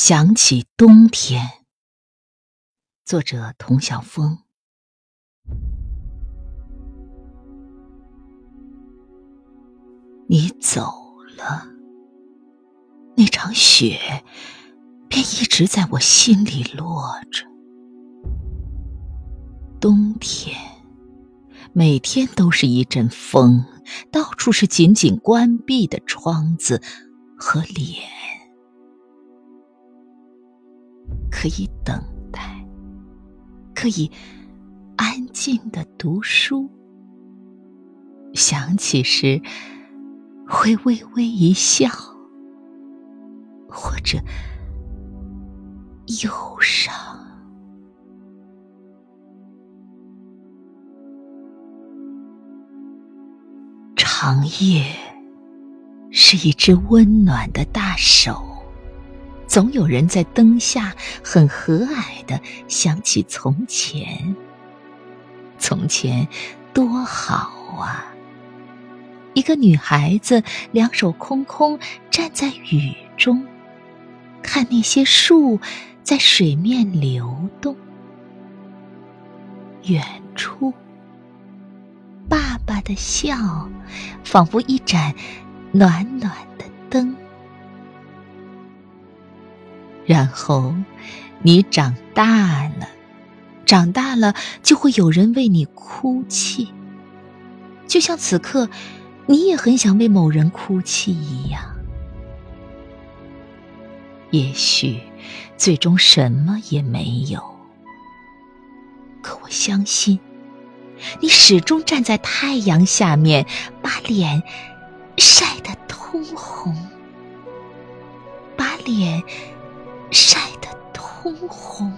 想起冬天，作者童晓峰。你走了，那场雪便一直在我心里落着。冬天，每天都是一阵风，到处是紧紧关闭的窗子和脸。可以等待，可以安静的读书。想起时，会微微一笑，或者忧伤。长夜是一只温暖的大手。总有人在灯下很和蔼的想起从前，从前多好啊！一个女孩子两手空空站在雨中，看那些树在水面流动。远处，爸爸的笑仿佛一盏暖暖的灯。然后，你长大了，长大了就会有人为你哭泣，就像此刻，你也很想为某人哭泣一样。也许，最终什么也没有，可我相信，你始终站在太阳下面，把脸晒得通红，把脸。通红。